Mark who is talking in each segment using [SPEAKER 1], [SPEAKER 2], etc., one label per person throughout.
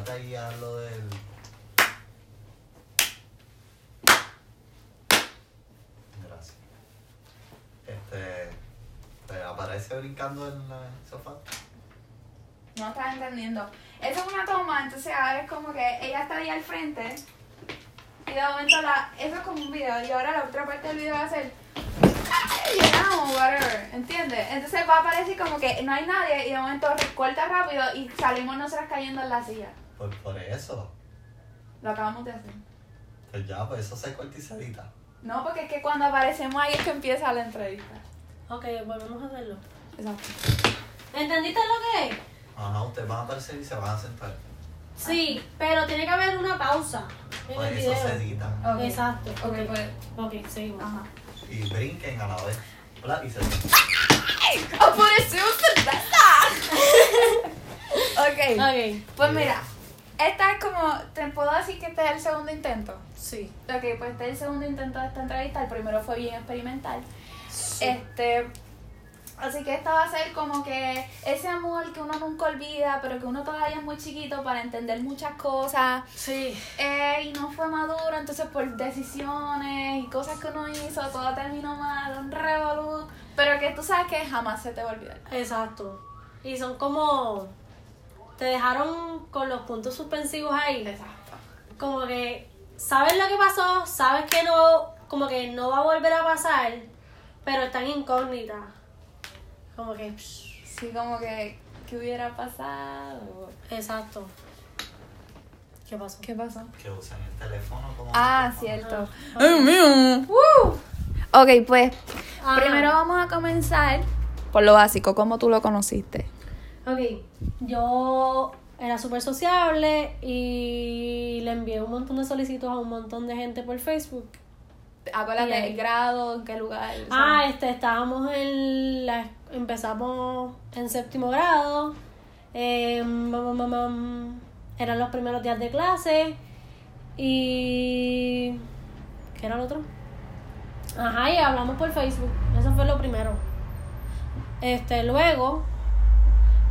[SPEAKER 1] date ahí a lo del. Gracias. Este. Te aparece brincando en el sofá.
[SPEAKER 2] No estás entendiendo. Eso es una toma, entonces ahora es como que ella está ahí al frente. Y de momento la. Eso es como un video. Y ahora la otra parte del video va a ser. You know. ¿Entiendes? Entonces va a aparecer como que no hay nadie y de momento recorta rápido y salimos nosotras cayendo en la silla.
[SPEAKER 1] Por, por eso.
[SPEAKER 2] Lo acabamos de hacer.
[SPEAKER 1] Pues ya, pues eso se cortizadita.
[SPEAKER 2] No, porque es que cuando aparecemos ahí es que empieza la entrevista.
[SPEAKER 3] Ok, volvemos a hacerlo.
[SPEAKER 2] Exacto.
[SPEAKER 3] ¿Entendiste lo que es?
[SPEAKER 1] Ajá, ustedes van a aparecer y se van a sentar.
[SPEAKER 3] Sí, pero tiene que haber una pausa en
[SPEAKER 1] Pues
[SPEAKER 3] el
[SPEAKER 1] eso
[SPEAKER 3] video.
[SPEAKER 1] se edita.
[SPEAKER 3] Exacto.
[SPEAKER 2] Ok, pues.
[SPEAKER 3] Ok, seguimos.
[SPEAKER 2] Ajá.
[SPEAKER 1] Y brinquen a la vez. Hola, y se sientan.
[SPEAKER 2] ¡Oh, por eso es Ok.
[SPEAKER 3] Ok,
[SPEAKER 2] Pues mira, esta es como. ¿Te puedo decir que este es el segundo intento?
[SPEAKER 3] sí.
[SPEAKER 2] Ok, pues este es el segundo intento de esta entrevista. El primero fue bien experimental. Este. Así que esta va a ser como que ese amor que uno nunca olvida, pero que uno todavía es muy chiquito para entender muchas cosas.
[SPEAKER 3] Sí.
[SPEAKER 2] eh, y no fue maduro, entonces por decisiones y cosas que uno hizo, todo terminó mal, un revolú. Pero que tú sabes que jamás se te va a olvidar.
[SPEAKER 3] Exacto. Y son como. Te dejaron con los puntos suspensivos ahí.
[SPEAKER 2] Exacto.
[SPEAKER 3] Como que. Sabes lo que pasó, sabes que no. Como que no va a volver a pasar, pero están incógnitas. Como que. psh,
[SPEAKER 2] Sí, como que, ¿qué hubiera pasado?
[SPEAKER 3] Exacto. ¿Qué pasó?
[SPEAKER 2] ¿Qué pasó?
[SPEAKER 1] Que usen el teléfono como.
[SPEAKER 2] Ah, cierto.
[SPEAKER 3] Ah.
[SPEAKER 2] ¡Ay, mío! Ok, pues primero vamos a comenzar por lo básico, ¿cómo tú lo conociste?
[SPEAKER 3] Ok, yo era súper sociable y le envié un montón de solicitudes a un montón de gente por Facebook.
[SPEAKER 2] Acuérdate, el grado, en qué lugar.
[SPEAKER 3] Ah, este, estábamos en la, empezamos en séptimo grado, eh, mam, mam, eran los primeros días de clase y... ¿Qué era el otro? Ajá, y hablamos por Facebook, eso fue lo primero. Este, luego,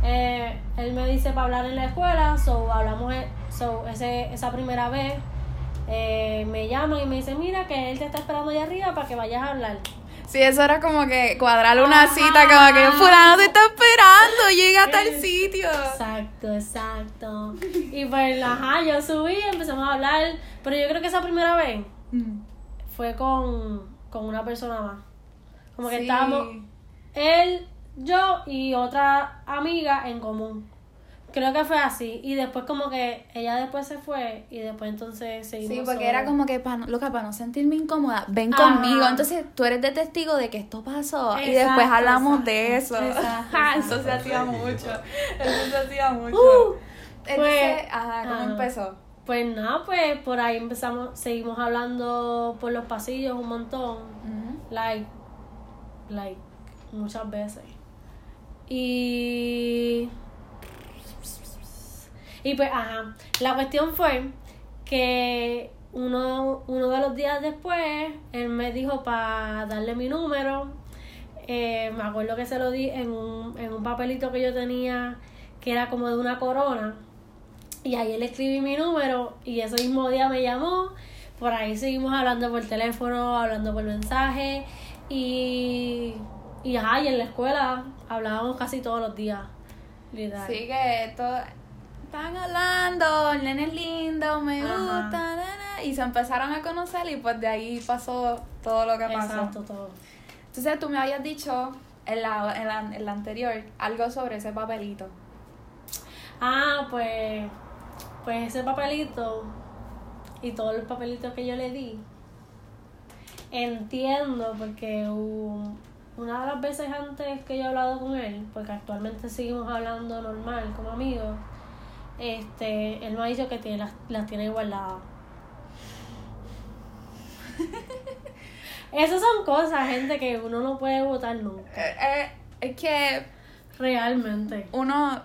[SPEAKER 3] eh, él me dice para hablar en la escuela, so hablamos, eh, so ese, esa primera vez, eh, me llaman y me dice, mira que él te está esperando allá arriba para que vayas a hablar.
[SPEAKER 2] Sí, eso era como que cuadrar una
[SPEAKER 3] Ajá.
[SPEAKER 2] cita, como que fulano te está esperando, llega a tal sitio.
[SPEAKER 3] Exacto, exacto. Y pues, ajá, yo subí, empezamos a hablar, pero yo creo que esa primera vez
[SPEAKER 2] Mm.
[SPEAKER 3] fue con, con una persona más. Como que
[SPEAKER 2] Sí.
[SPEAKER 3] estábamos él, yo y otra amiga en común. Creo que fue así. Y después como que ella después se fue y después entonces seguimos.
[SPEAKER 2] Sí, porque era como que para no, loca, para no sentirme incómoda, ven
[SPEAKER 3] Ajá.
[SPEAKER 2] conmigo. Entonces tú eres de testigo de que esto pasó y después hablamos
[SPEAKER 3] exacto,
[SPEAKER 2] de eso.
[SPEAKER 3] exacto, exacto.
[SPEAKER 2] eso se hacía mucho. Eso se hacía mucho.
[SPEAKER 3] Uh,
[SPEAKER 2] Entonces,
[SPEAKER 3] pues,
[SPEAKER 2] ajá, ¿cómo
[SPEAKER 3] ajá.
[SPEAKER 2] empezó?
[SPEAKER 3] Pues nada, pues por ahí empezamos, seguimos hablando por los pasillos un montón. Like, like, muchas veces. Y. Y pues, ajá. La cuestión fue que uno, uno de los días después, él me dijo para darle mi número. Eh, me acuerdo que se lo di en un, en un papelito que yo tenía que era como de una corona. Y ahí le escribí mi número y ese mismo día me llamó. Por ahí seguimos hablando por teléfono, hablando por mensaje y, y, ajá, y en la escuela hablábamos casi todos los días. Literal.
[SPEAKER 2] Sí, que todo. Están hablando, el nene es lindo, me
[SPEAKER 3] Ajá.
[SPEAKER 2] gusta, na, na, y se empezaron a conocer y pues de ahí pasó todo lo que pasó.
[SPEAKER 3] Exacto, todo.
[SPEAKER 2] Entonces tú me habías dicho en la, en la, en la anterior algo sobre ese papelito.
[SPEAKER 3] Ah, pues, pues ese papelito y todos los papelitos que yo le di, entiendo porque u- una de las veces antes que yo he hablado con él, porque actualmente seguimos hablando normal como amigos, este, él me ha dicho que tiene, las, las tiene guardadas. Esas son cosas, gente, que uno no puede votar nunca.
[SPEAKER 2] Eh, eh, es que
[SPEAKER 3] Realmente.
[SPEAKER 2] uno,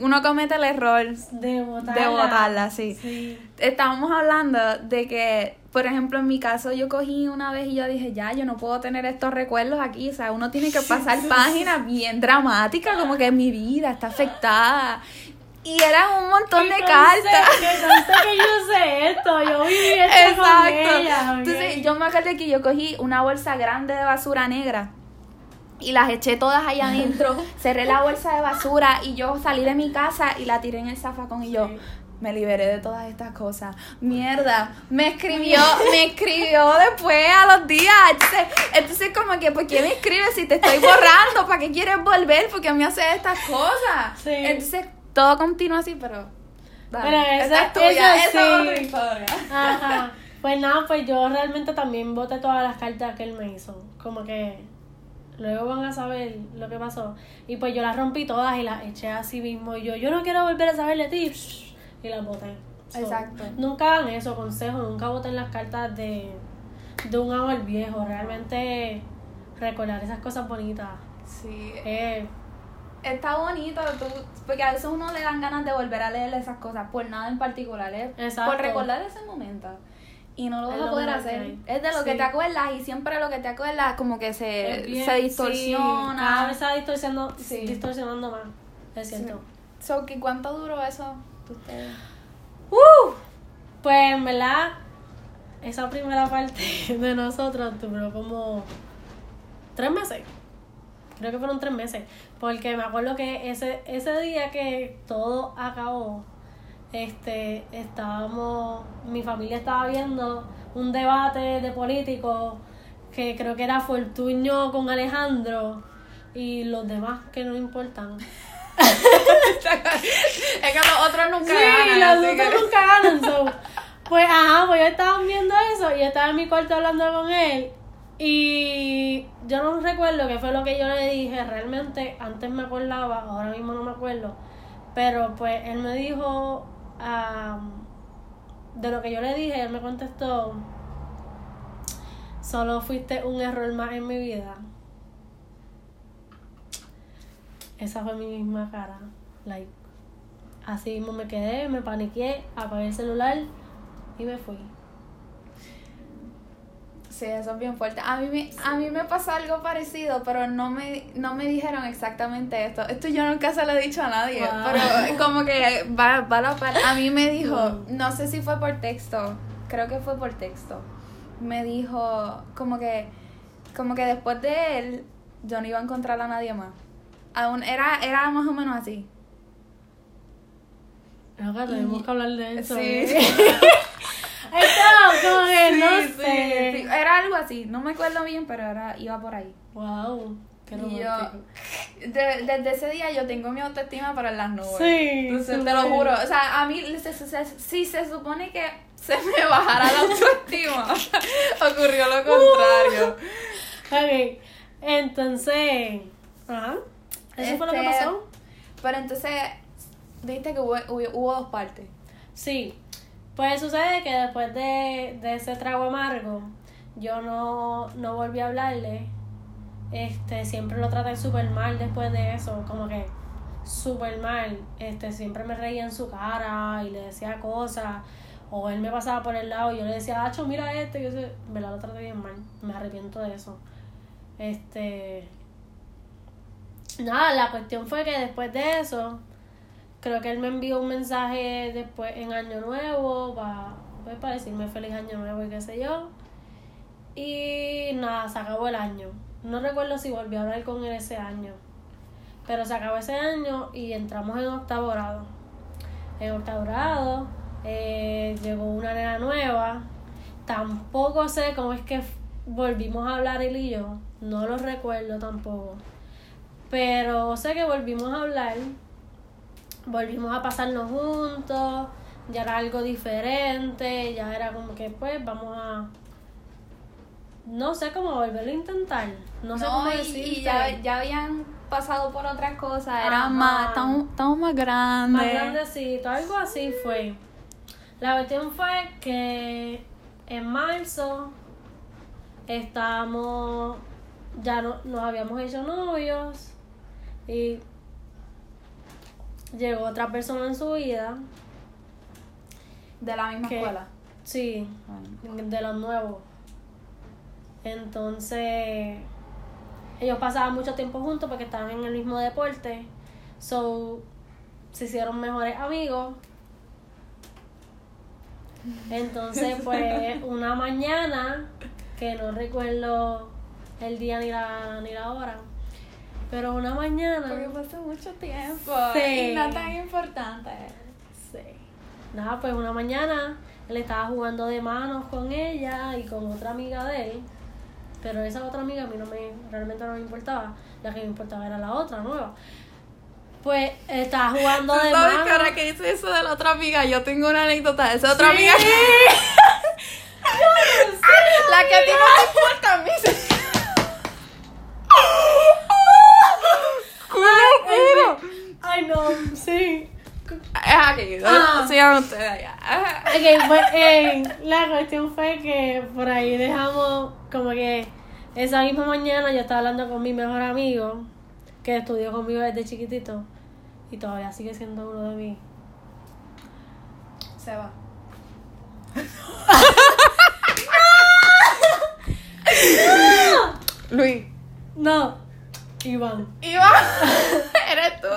[SPEAKER 2] uno comete el error
[SPEAKER 3] De votarla.
[SPEAKER 2] de votarla, sí.
[SPEAKER 3] Sí.
[SPEAKER 2] Estábamos hablando de que, por ejemplo, en mi caso yo cogí una vez y yo dije, ya, yo no puedo tener estos recuerdos aquí, o sea, uno tiene que pasar páginas bien dramáticas, como que mi vida está afectada. Y eran un montón de cartas.
[SPEAKER 3] Que que yo sé esto, yo viví esto con ella.
[SPEAKER 2] Entonces yo me acuerdo que yo cogí una bolsa grande de basura negra y las eché todas allá adentro, cerré la bolsa de basura y yo salí de mi casa y la tiré en el zafacón y yo. Me liberé de todas estas cosas. Mierda, me escribió, me escribió después a los días. Entonces, entonces como que, ¿por qué me escribes si te estoy borrando? ¿Para qué quieres volver? Porque me haces estas cosas.
[SPEAKER 3] Sí.
[SPEAKER 2] Entonces todo continúa así, pero... dale,
[SPEAKER 3] Pero
[SPEAKER 2] esa
[SPEAKER 3] esa-
[SPEAKER 2] es tuya,
[SPEAKER 3] eso
[SPEAKER 2] esa es otra
[SPEAKER 3] sí.
[SPEAKER 2] historia.
[SPEAKER 3] Ajá. Pues nada, pues yo realmente también voté todas las cartas que él me hizo. Como que luego van a saber lo que pasó. Y pues yo las rompí todas y las eché así mismo. Y yo, yo no quiero volver a saber de ti. Y las boté. So,
[SPEAKER 2] Exacto.
[SPEAKER 3] Nunca hagan eso, consejo. Nunca voten las cartas de, de un amor viejo. Realmente recordar esas cosas bonitas.
[SPEAKER 2] Sí,
[SPEAKER 3] Eh,
[SPEAKER 2] está bonito, tú, porque a veces uno le dan ganas de volver a leer esas cosas, por nada en particular, es
[SPEAKER 3] Exacto.
[SPEAKER 2] por recordar ese momento. Y no lo vas a poder hacer. Es de lo que
[SPEAKER 3] Sí.
[SPEAKER 2] te acuerdas y siempre lo que te acuerdas como que se,
[SPEAKER 3] bien-
[SPEAKER 2] se
[SPEAKER 3] sí,
[SPEAKER 2] distorsiona.
[SPEAKER 3] cada vez se va distorsionando,
[SPEAKER 2] Sí.
[SPEAKER 3] distorsionando más. Es cierto.
[SPEAKER 2] So, ¿que ¿Cuánto duró eso?
[SPEAKER 3] Uh, pues en verdad, esa primera parte de nosotros duró como tres meses. Creo que fueron tres meses. Porque me acuerdo que ese, ese día que todo acabó, este, estábamos, mi familia estaba viendo un debate de políticos que creo que era Fortuño con Alejandro y los demás que no importan.
[SPEAKER 2] es que los otros nunca
[SPEAKER 3] Sí,
[SPEAKER 2] ganan,
[SPEAKER 3] los
[SPEAKER 2] así que-
[SPEAKER 3] otros nunca ganan. so. Pues, ajá, pues yo estaba viendo eso y estaba en mi cuarto hablando con él. Y yo no recuerdo qué fue lo que yo le dije. Realmente, antes me acordaba, ahora mismo no me acuerdo. Pero pues él me dijo, am, de lo que yo le dije, él me contestó, solo fuiste un error más en mi vida. Esa fue mi misma cara. Like, así mismo me quedé, me paniqué, apagué el celular y me fui.
[SPEAKER 2] Sí, eso es bien fuerte. A mí, me, a mí me pasó algo parecido, pero no me, no me dijeron exactamente esto. Esto yo nunca se lo he dicho a nadie,
[SPEAKER 3] Wow.
[SPEAKER 2] pero como que va, va la par. A mí me dijo, no sé si fue por texto, creo que fue por texto. Me dijo como que, como que después de él, yo no iba a encontrar a nadie más. Aún era, era más o menos así.
[SPEAKER 3] Loca, tenemos que hablar de eso.
[SPEAKER 2] Sí.
[SPEAKER 3] ¿eh? Como que no sé.
[SPEAKER 2] sí, Era algo así, no me acuerdo bien, pero era, iba por ahí.
[SPEAKER 3] Wow, qué
[SPEAKER 2] yo,
[SPEAKER 3] romántico.
[SPEAKER 2] de- desde ese día yo tengo mi autoestima para las nubes.
[SPEAKER 3] Sí,
[SPEAKER 2] Entonces, te lo juro. O sea, a mí, se- se- si se supone que se me bajara la autoestima, ocurrió lo contrario.
[SPEAKER 3] Ok, entonces, ajá, eso fue lo que
[SPEAKER 2] Este,
[SPEAKER 3] pasó.
[SPEAKER 2] Pero entonces, viste que hubo, hubo, hubo dos partes.
[SPEAKER 3] Sí, pues sucede que después de, de ese trago amargo, yo no, no volví a hablarle. Este, siempre lo traté súper mal después de eso, como que súper mal. Este, siempre me reía en su cara y le decía cosas. O él me pasaba por el lado y yo le decía, Acho, mira esto. Y yo, me lo traté bien mal. Me arrepiento de eso. Este. Nada, la cuestión fue que después de eso, creo que él me envió un mensaje después en Año Nuevo para pues, para decirme feliz Año Nuevo y qué sé yo. Y nada, se acabó el año. No recuerdo si volví a hablar con él ese año. Pero se acabó ese año y entramos en octavo grado. En octavo grado eh, llegó una nena nueva. Tampoco sé cómo es que volvimos a hablar él y yo. No lo recuerdo tampoco. Pero sé que volvimos a hablar. Volvimos a pasarnos juntos. Ya era algo diferente. Ya era como que pues vamos a... No sé cómo volverlo a intentar. No sé cómo
[SPEAKER 2] y,
[SPEAKER 3] decirte.
[SPEAKER 2] y ya, ya habían pasado por otras cosas. Era
[SPEAKER 3] Ajá.
[SPEAKER 2] más, estamos, estamos más grandes.
[SPEAKER 3] más grandecito, algo así fue. La cuestión fue que en marzo estábamos, ya no, nos habíamos hecho novios y llegó otra persona en su vida,
[SPEAKER 2] De la misma escuela.
[SPEAKER 3] sí, de los nuevos. Entonces, ellos pasaban mucho tiempo juntos porque estaban en el mismo deporte. So, se hicieron mejores amigos. Entonces, pues, una mañana, que no recuerdo el día ni la, ni la hora, pero una mañana.
[SPEAKER 2] Porque pasó mucho tiempo.
[SPEAKER 3] Sí.
[SPEAKER 2] Y no tan importante.
[SPEAKER 3] Sí. Nada, pues una mañana él estaba jugando de manos con ella y con otra amiga de él. Pero esa otra amiga a mí no me, realmente no me importaba. La que me importaba era la otra nueva. Pues estaba jugando de
[SPEAKER 2] ¿Sabes
[SPEAKER 3] manos.
[SPEAKER 2] que ahora que dice eso de la otra amiga, yo tengo una anécdota de esa otra
[SPEAKER 3] Sí.
[SPEAKER 2] amiga? La que a ti no te importa, a mí sí.
[SPEAKER 3] Ay, no, sí.
[SPEAKER 2] Es aquí, ¿no?
[SPEAKER 3] Ah.
[SPEAKER 2] sigan ustedes allá.
[SPEAKER 3] Ok, pues eh, la cuestión fue que por ahí dejamos como que esa misma mañana yo estaba hablando con mi mejor amigo que estudió conmigo desde chiquitito y todavía sigue siendo uno de mis
[SPEAKER 2] Se va. Luis.
[SPEAKER 3] No, Iván.
[SPEAKER 2] Iván, eres tú.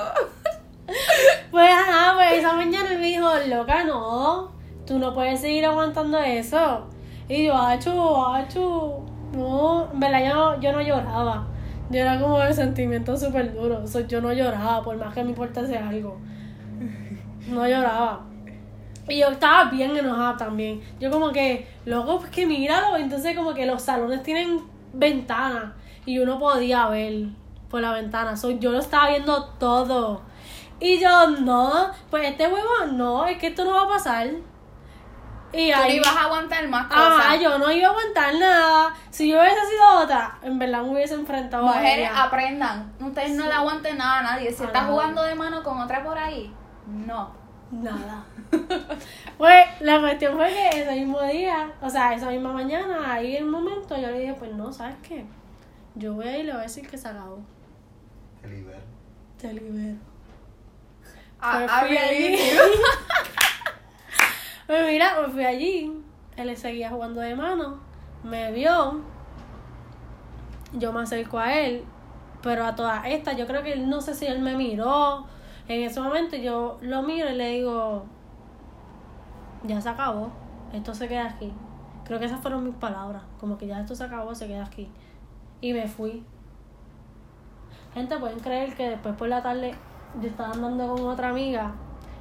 [SPEAKER 3] Pues ajá, pues esa mañana él me dijo, loca, no, tú no puedes seguir aguantando eso. Y yo, achu, achu, no, en verdad yo, no- yo no lloraba. Yo era como el sentimiento súper duro. O sea, yo no lloraba, por más que me importase algo. No lloraba. Y yo estaba bien enojada también. Yo como que, loco, pues que míralo. Entonces como que los salones tienen ventanas. Y uno podía ver por la ventana. So, yo lo estaba viendo todo. Y yo, no, pues este huevo no, es que esto no va a pasar. Y
[SPEAKER 2] Tú no
[SPEAKER 3] ahí,
[SPEAKER 2] ibas a aguantar más cosas.
[SPEAKER 3] ah, yo no iba a aguantar nada. Si yo hubiese sido otra, en verdad me hubiese enfrentado a
[SPEAKER 2] Mujeres,
[SPEAKER 3] ella.
[SPEAKER 2] aprendan. Ustedes no le aguanten nada a nadie. Si
[SPEAKER 3] A
[SPEAKER 2] estás jugando de mano con otra por ahí, no.
[SPEAKER 3] Nada. pues la cuestión fue que ese mismo día, o sea, esa misma mañana, ahí en el momento, yo le dije, pues no, ¿sabes qué? Yo voy a ir y le voy a decir que se acabó.
[SPEAKER 1] Te libero.
[SPEAKER 3] Te libero.
[SPEAKER 2] Ah,
[SPEAKER 3] Pues
[SPEAKER 2] ah,
[SPEAKER 3] fui allí. pues mira, pues fui allí. Él seguía jugando de mano. Me vio. Yo me acerco a él. Pero a todas estas, yo creo que él, no sé si él me miró. En ese momento yo lo miro y le digo, ya se acabó. Esto se queda aquí. Creo que esas fueron mis palabras. Como que ya esto se acabó, se queda aquí. Y me fui. Gente, pueden creer que después por la tarde yo estaba andando con otra amiga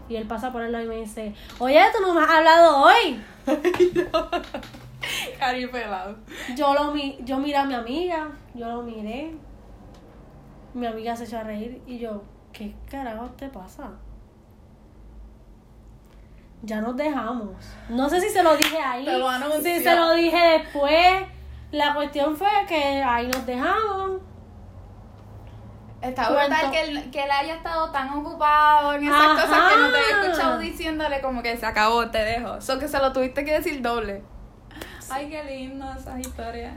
[SPEAKER 3] y él pasa por el lado y me dice, oye, tú no me has hablado hoy.
[SPEAKER 2] Cari pelado.
[SPEAKER 3] Yo lo mi yo miré a mi amiga, yo lo miré. Mi amiga se echó a reír y yo, ¿qué carajo te pasa? Ya nos dejamos. No sé si se lo dije ahí.
[SPEAKER 2] Te lo
[SPEAKER 3] si se lo dije después. La cuestión fue que ahí nos dejamos.
[SPEAKER 2] Está
[SPEAKER 3] Cuento.
[SPEAKER 2] brutal que él, que él haya estado tan ocupado en esas
[SPEAKER 3] Ajá.
[SPEAKER 2] cosas que no te había escuchado diciéndole como que se acabó, te dejo. So que se lo tuviste que decir doble. Ay, qué lindo esas historias.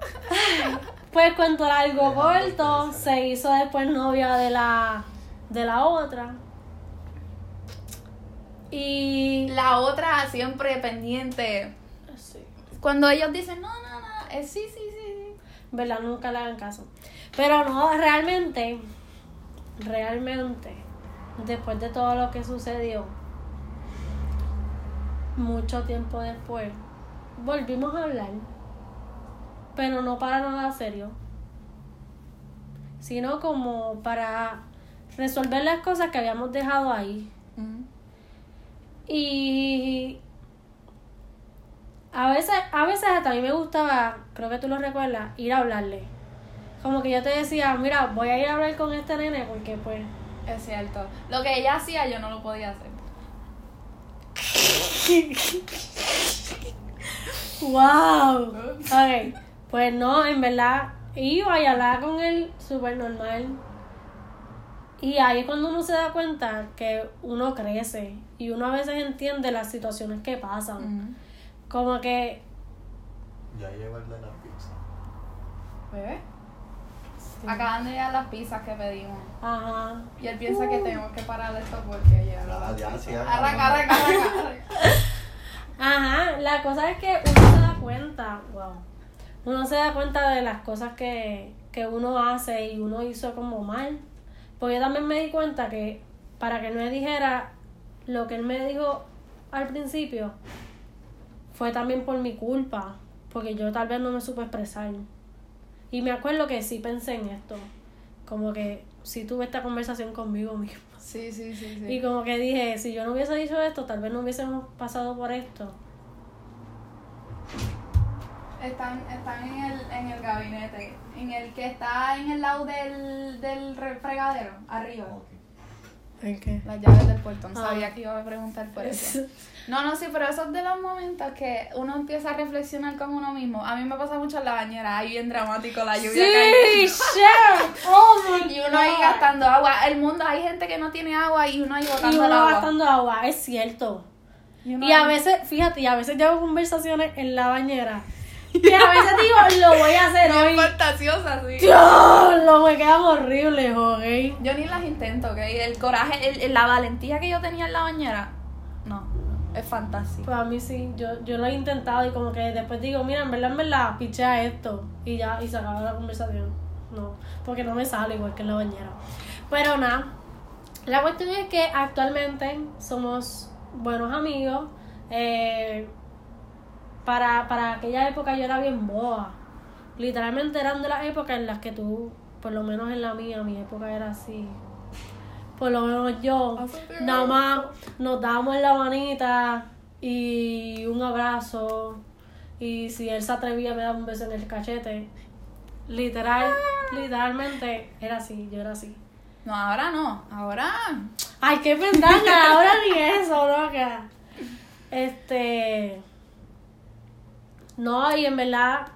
[SPEAKER 3] Pues cuento
[SPEAKER 1] Dejando
[SPEAKER 3] corto, se hizo después novia de la de la otra. Y
[SPEAKER 2] La otra siempre pendiente.
[SPEAKER 3] sí,
[SPEAKER 2] Cuando ellos dicen, no, no, no, eh, sí, sí, sí, sí.
[SPEAKER 3] verdad nunca le hagan caso. Pero no, realmente, realmente, después de todo lo que sucedió, mucho tiempo después, volvimos a hablar. Pero no para nada serio. Sino como para resolver las cosas que habíamos dejado ahí. Y a veces, a veces hasta a mí me gustaba, creo que tú lo recuerdas, ir a hablarle. Como que yo te decía, mira, voy a ir a hablar con este nene porque pues...
[SPEAKER 2] Es cierto. Lo que ella hacía yo no lo podía hacer.
[SPEAKER 3] ¡Wow! Ok, pues no, en verdad iba y hablaba con él súper normal. Y ahí es cuando uno se da cuenta que uno crece y uno a veces entiende las situaciones que pasan. Como que...
[SPEAKER 1] Ya llegó el de la pizza.
[SPEAKER 2] ¿Bebé? Acaban de llegar las pizzas que pedimos.
[SPEAKER 3] Ajá.
[SPEAKER 2] Y él piensa que tenemos que parar esto porque ya
[SPEAKER 1] Ah, ya, sí, ya.
[SPEAKER 2] Arranca, arranca, arranca, arranca.
[SPEAKER 3] Ajá, la cosa es que uno se da cuenta, wow. Uno se da cuenta de las cosas que, que uno hace y uno hizo como mal. Porque yo también me di cuenta que para que él me dijera lo que él me dijo al principio, fue también por mi culpa, porque yo tal vez no me supe expresar. Y me acuerdo que sí pensé en esto, como que si tuve esta conversación conmigo misma.
[SPEAKER 2] Sí, sí, sí, sí.
[SPEAKER 3] Y como que dije, si yo no hubiese dicho esto, tal vez no hubiésemos pasado por esto.
[SPEAKER 2] Están, están en, el, en el gabinete, en el que está en el lado del, del re- fregadero, arriba.
[SPEAKER 3] ¿El qué?
[SPEAKER 2] Las llaves del portón.
[SPEAKER 3] Ah.
[SPEAKER 2] Sabía que iba a preguntar por eso. No, no, sí, pero esos de los momentos que uno empieza a reflexionar con uno mismo. A mí me pasa mucho en la bañera, ahí bien dramático la lluvia
[SPEAKER 3] Sí, shit. Oh my
[SPEAKER 2] Y uno ahí gastando agua. El mundo, hay gente que no tiene agua y uno ahí botando
[SPEAKER 3] Y
[SPEAKER 2] el
[SPEAKER 3] uno
[SPEAKER 2] agua.
[SPEAKER 3] gastando agua, es cierto. Y a veces, fíjate, y a veces llevo conversaciones en la bañera. Que a veces digo, lo voy a hacer
[SPEAKER 2] Bien
[SPEAKER 3] hoy.
[SPEAKER 2] fantasiosa, sí.
[SPEAKER 3] Dios, lo me quedan horribles, ok.
[SPEAKER 2] Yo ni las intento, ¿ok? El coraje, el- el- la valentía que yo tenía en la bañera, no, es fantástico.
[SPEAKER 3] Pues a mí sí, yo, yo lo he intentado y como que después digo, mira, en verdad, en verdad, pichea esto. Y ya, y se acaba la conversación. No, porque no me sale igual que en la bañera. Pero nada, la cuestión es que actualmente somos buenos amigos. Eh, para, para aquella época yo era bien boa. Literalmente eran de las épocas en las que tú, por lo menos en la mía, mi época era así. Por lo menos yo, nada más nos dábamos en la manita y un abrazo. Y si él se atrevía, me daba un beso en el cachete. Literal, literalmente era así, yo era así.
[SPEAKER 2] No, ahora no, ahora
[SPEAKER 3] Ay, qué pendanga, ahora ni eso, loca. Este. No, y en verdad.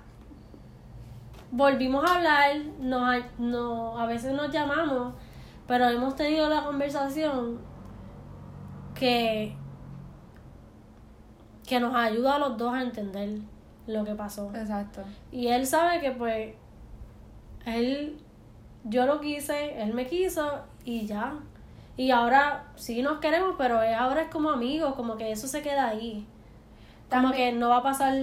[SPEAKER 3] Volvimos a hablar, nos, a- no, a veces nos llamamos, pero hemos tenido la conversación que. que nos ayuda a los dos a entender lo que pasó.
[SPEAKER 2] Exacto.
[SPEAKER 3] Y él sabe que pues él, yo lo quise, él me quiso y ya. Y ahora sí nos queremos, pero ahora es como amigos, como que eso se queda ahí. Como
[SPEAKER 2] También-
[SPEAKER 3] que no va a pasar...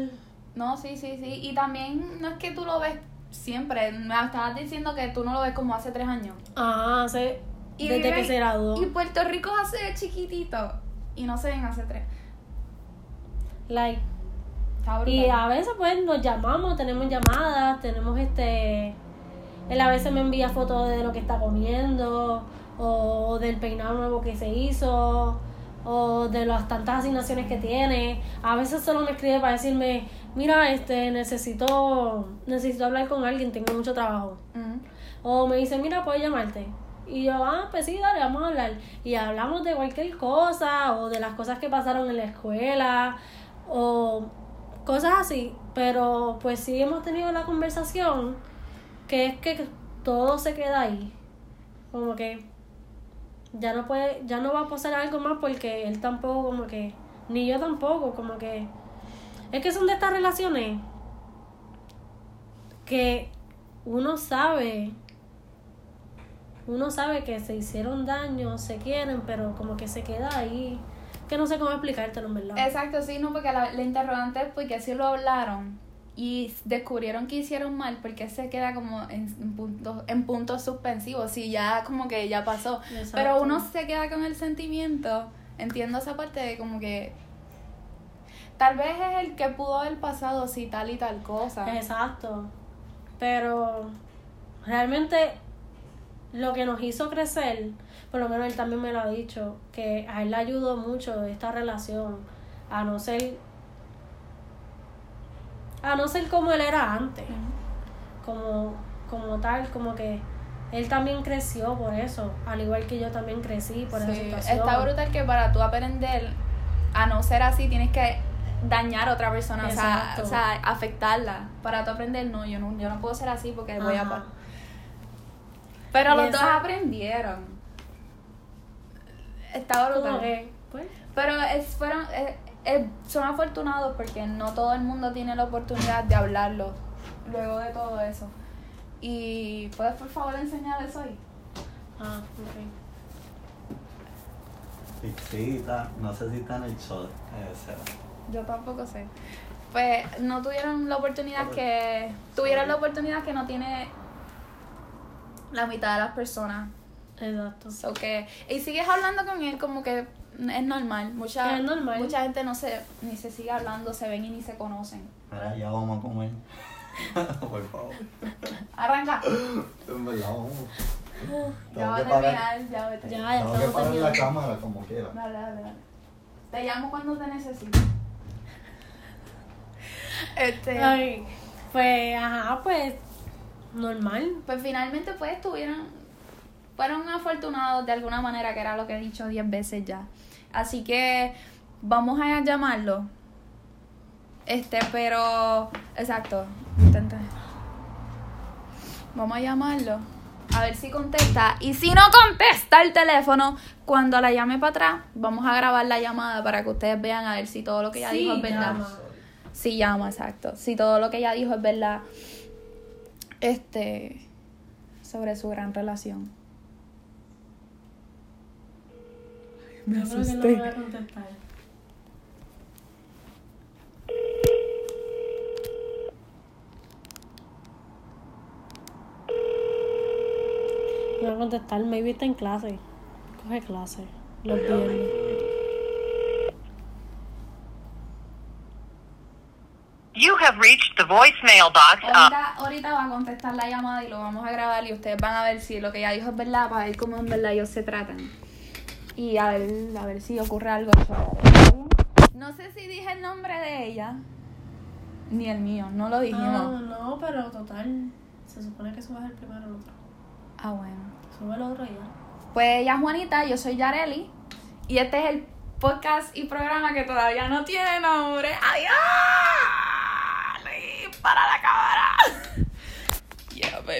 [SPEAKER 2] No, sí, sí, sí. Y también no es que tú lo ves siempre. Me estabas diciendo que tú no lo ves como hace tres años.
[SPEAKER 3] Ajá, hace...
[SPEAKER 2] Y
[SPEAKER 3] desde
[SPEAKER 2] viven-
[SPEAKER 3] que se graduó.
[SPEAKER 2] Y Puerto Rico de chiquitito. Y no se ven hace tres.
[SPEAKER 3] Like, y a veces pues nos llamamos, tenemos llamadas, tenemos este... Él a veces me envía fotos de lo que está comiendo, o del peinado nuevo que se hizo, o de las tantas asignaciones que tiene. A veces solo me escribe para decirme, mira, este, necesito, necesito hablar con alguien, tengo mucho trabajo. O me dice, mira, puedo llamarte. Y yo, ah, pues sí, dale, vamos a hablar. Y hablamos de cualquier cosa, o de las cosas que pasaron en la escuela, o cosas así. Pero pues sí hemos tenido la conversación, que es que todo se queda ahí. Como que ya no puede, ya no va a pasar algo más porque él tampoco, como que, ni yo tampoco, como que. Es que son de estas relaciones que uno sabe uno sabe que se hicieron daño, se quieren, pero como que se queda ahí. Que no sé cómo explicártelo, en verdad.
[SPEAKER 2] Exacto, sí, no, porque la, interrogante es porque sí lo hablaron y descubrieron que hicieron mal, porque se queda como en, en puntos en puntos suspensivos, sí, ya como que ya pasó.
[SPEAKER 3] Exacto.
[SPEAKER 2] Pero uno se queda con el sentimiento, entiendo esa parte de como que tal vez es el que pudo haber pasado si tal y tal cosa.
[SPEAKER 3] Exacto. Pero realmente lo que nos hizo crecer, por lo menos él también me lo ha dicho, que a él le ayudó mucho esta relación a no ser a no ser como él era antes. como, como tal, como que él también creció por eso, al igual que yo también crecí por esa
[SPEAKER 2] Sí,
[SPEAKER 3] situación.
[SPEAKER 2] está brutal que para tú aprender a no ser así tienes que dañar a otra persona, o sea, o sea, afectarla. Para tú aprender, no, yo no, yo no puedo ser así porque voy a... Pero
[SPEAKER 3] Y
[SPEAKER 2] los dos aprendieron. Está brutal.
[SPEAKER 3] pues,
[SPEAKER 2] Pero es, fueron, eh, eh, son afortunados porque no todo el mundo tiene la oportunidad de hablarlo luego de todo eso. Y puedes por favor enseñar eso ahí.
[SPEAKER 3] ah, ok.
[SPEAKER 1] Sí, sí, está- no sé si está en el shot. eh.
[SPEAKER 2] Yo tampoco sé. Pues no tuvieron la oportunidad que. Tuvieron la oportunidad que no tiene la mitad de las personas.
[SPEAKER 3] Exacto.
[SPEAKER 2] So que, y sigues hablando con él como que es normal. Mucha,
[SPEAKER 3] Es normal.
[SPEAKER 2] mucha gente no se, ni se sigue hablando, se ven y ni se conocen.
[SPEAKER 1] Mira, ya vamos a comer. Por favor.
[SPEAKER 2] Arranca.
[SPEAKER 1] En verdad, vamos.
[SPEAKER 2] Ya va a terminar, ya vete.
[SPEAKER 3] Ya, ya
[SPEAKER 1] tengo que parar la cámara como quiera.
[SPEAKER 2] Dale, dale, dale. Te llamo cuando te necesite. Este,
[SPEAKER 3] Ay, pues, ajá, pues, normal.
[SPEAKER 2] pues finalmente pues tuvieron, fueron afortunados de alguna manera, que era lo que he dicho 10 veces ya. Así que vamos a llamarlo. Este, pero, exacto, intenta. Vamos a llamarlo. A ver si contesta. Y si no contesta el teléfono, cuando la llame para atrás, vamos a grabar la llamada para que ustedes vean a ver si todo lo que ella
[SPEAKER 3] Sí,
[SPEAKER 2] dijo es verdad.
[SPEAKER 3] llama.
[SPEAKER 2] Sí, llama, exacto. Si todo lo que ella dijo es verdad. Este. Sobre su gran relación. Me
[SPEAKER 3] Yo creo que no
[SPEAKER 2] asusté.
[SPEAKER 3] voy a contestar. No voy a contestar, maybe está en clase. Coge clase. Los viernes.
[SPEAKER 4] You have reached the voicemail box of
[SPEAKER 2] Ahorita, ahorita va a contestar la llamada y lo vamos a grabar y ustedes van a ver si lo que ella dijo es verdad para ver cómo en verdad ellos se tratan. Y a ver, a ver si ocurre algo. No sé si dije el nombre de ella. Ni el mío, no lo
[SPEAKER 3] Ah,
[SPEAKER 2] dijimos.
[SPEAKER 3] no, pero total. Se supone que subas el primero el otro.
[SPEAKER 2] Ah, bueno.
[SPEAKER 3] Sube el otro y ya.
[SPEAKER 2] Pues ella es Juanita, yo soy Yareli. Y este es el podcast y programa que todavía no tiene nombre. ¡Adiós! Para la cámara.